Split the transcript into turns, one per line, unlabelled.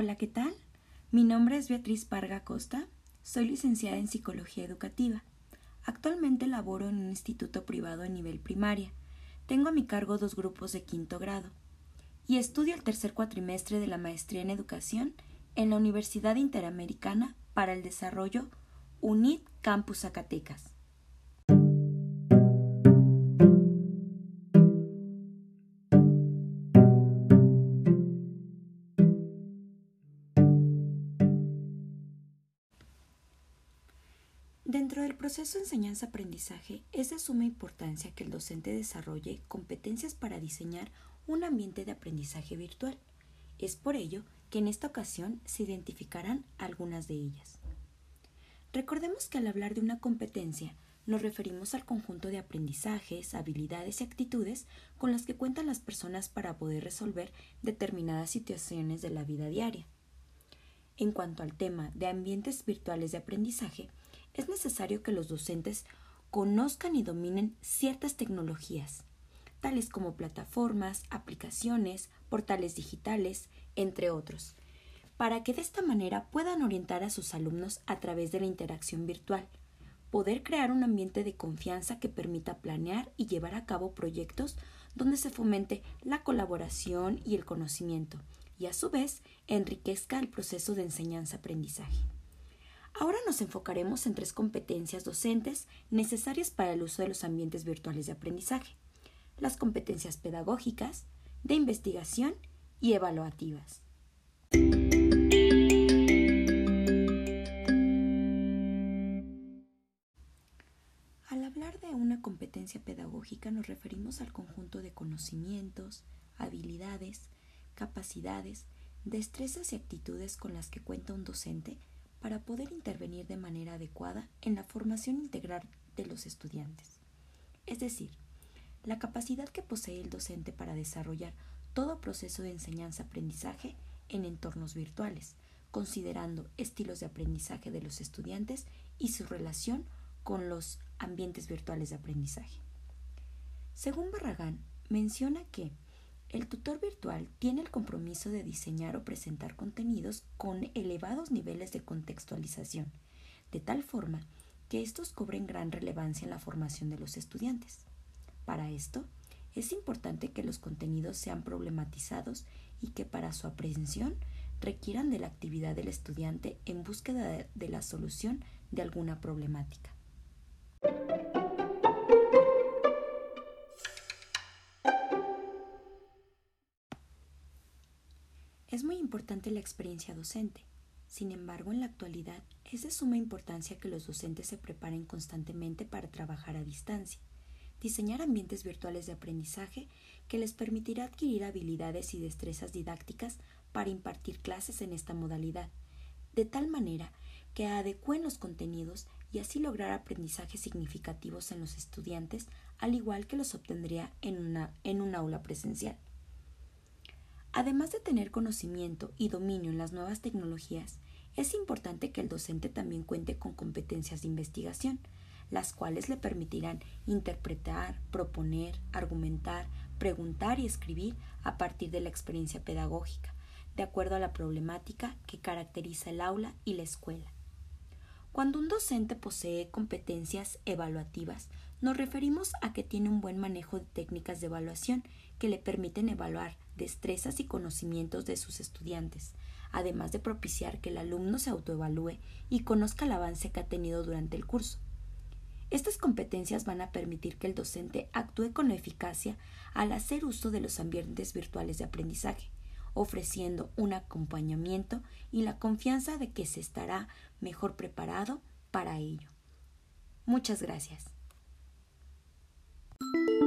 Hola, ¿qué tal? Mi nombre es Beatriz Parga Costa, soy licenciada en Psicología Educativa. Actualmente laboro en un instituto privado a nivel primaria. Tengo a mi cargo dos grupos de quinto grado y estudio el tercer cuatrimestre de la maestría en educación en la Universidad Interamericana para el Desarrollo UNIT Campus Zacatecas. Dentro del proceso de enseñanza-aprendizaje es de suma importancia que el docente desarrolle competencias para diseñar un ambiente de aprendizaje virtual. Es por ello que en esta ocasión se identificarán algunas de ellas. Recordemos que al hablar de una competencia nos referimos al conjunto de aprendizajes, habilidades y actitudes con las que cuentan las personas para poder resolver determinadas situaciones de la vida diaria. En cuanto al tema de ambientes virtuales de aprendizaje, es necesario que los docentes conozcan y dominen ciertas tecnologías, tales como plataformas, aplicaciones, portales digitales, entre otros, para que de esta manera puedan orientar a sus alumnos a través de la interacción virtual, poder crear un ambiente de confianza que permita planear y llevar a cabo proyectos donde se fomente la colaboración y el conocimiento, y a su vez enriquezca el proceso de enseñanza-aprendizaje. Ahora nos enfocaremos en tres competencias docentes necesarias para el uso de los ambientes virtuales de aprendizaje. Las competencias pedagógicas, de investigación y evaluativas. Al hablar de una competencia pedagógica nos referimos al conjunto de conocimientos, habilidades, capacidades, destrezas y actitudes con las que cuenta un docente para poder intervenir de manera adecuada en la formación integral de los estudiantes. Es decir, la capacidad que posee el docente para desarrollar todo proceso de enseñanza-aprendizaje en entornos virtuales, considerando estilos de aprendizaje de los estudiantes y su relación con los ambientes virtuales de aprendizaje. Según Barragán, menciona que el tutor virtual tiene el compromiso de diseñar o presentar contenidos con elevados niveles de contextualización, de tal forma que estos cobren gran relevancia en la formación de los estudiantes. Para esto, es importante que los contenidos sean problematizados y que para su aprehensión requieran de la actividad del estudiante en búsqueda de la solución de alguna problemática. Es muy importante la experiencia docente. Sin embargo, en la actualidad es de suma importancia que los docentes se preparen constantemente para trabajar a distancia, diseñar ambientes virtuales de aprendizaje que les permitirá adquirir habilidades y destrezas didácticas para impartir clases en esta modalidad, de tal manera que adecúen los contenidos y así lograr aprendizajes significativos en los estudiantes, al igual que los obtendría en, una, en un aula presencial. Además de tener conocimiento y dominio en las nuevas tecnologías, es importante que el docente también cuente con competencias de investigación, las cuales le permitirán interpretar, proponer, argumentar, preguntar y escribir a partir de la experiencia pedagógica, de acuerdo a la problemática que caracteriza el aula y la escuela. Cuando un docente posee competencias evaluativas, nos referimos a que tiene un buen manejo de técnicas de evaluación que le permiten evaluar destrezas y conocimientos de sus estudiantes, además de propiciar que el alumno se autoevalúe y conozca el avance que ha tenido durante el curso. Estas competencias van a permitir que el docente actúe con eficacia al hacer uso de los ambientes virtuales de aprendizaje, ofreciendo un acompañamiento y la confianza de que se estará mejor preparado para ello. Muchas gracias. Thank you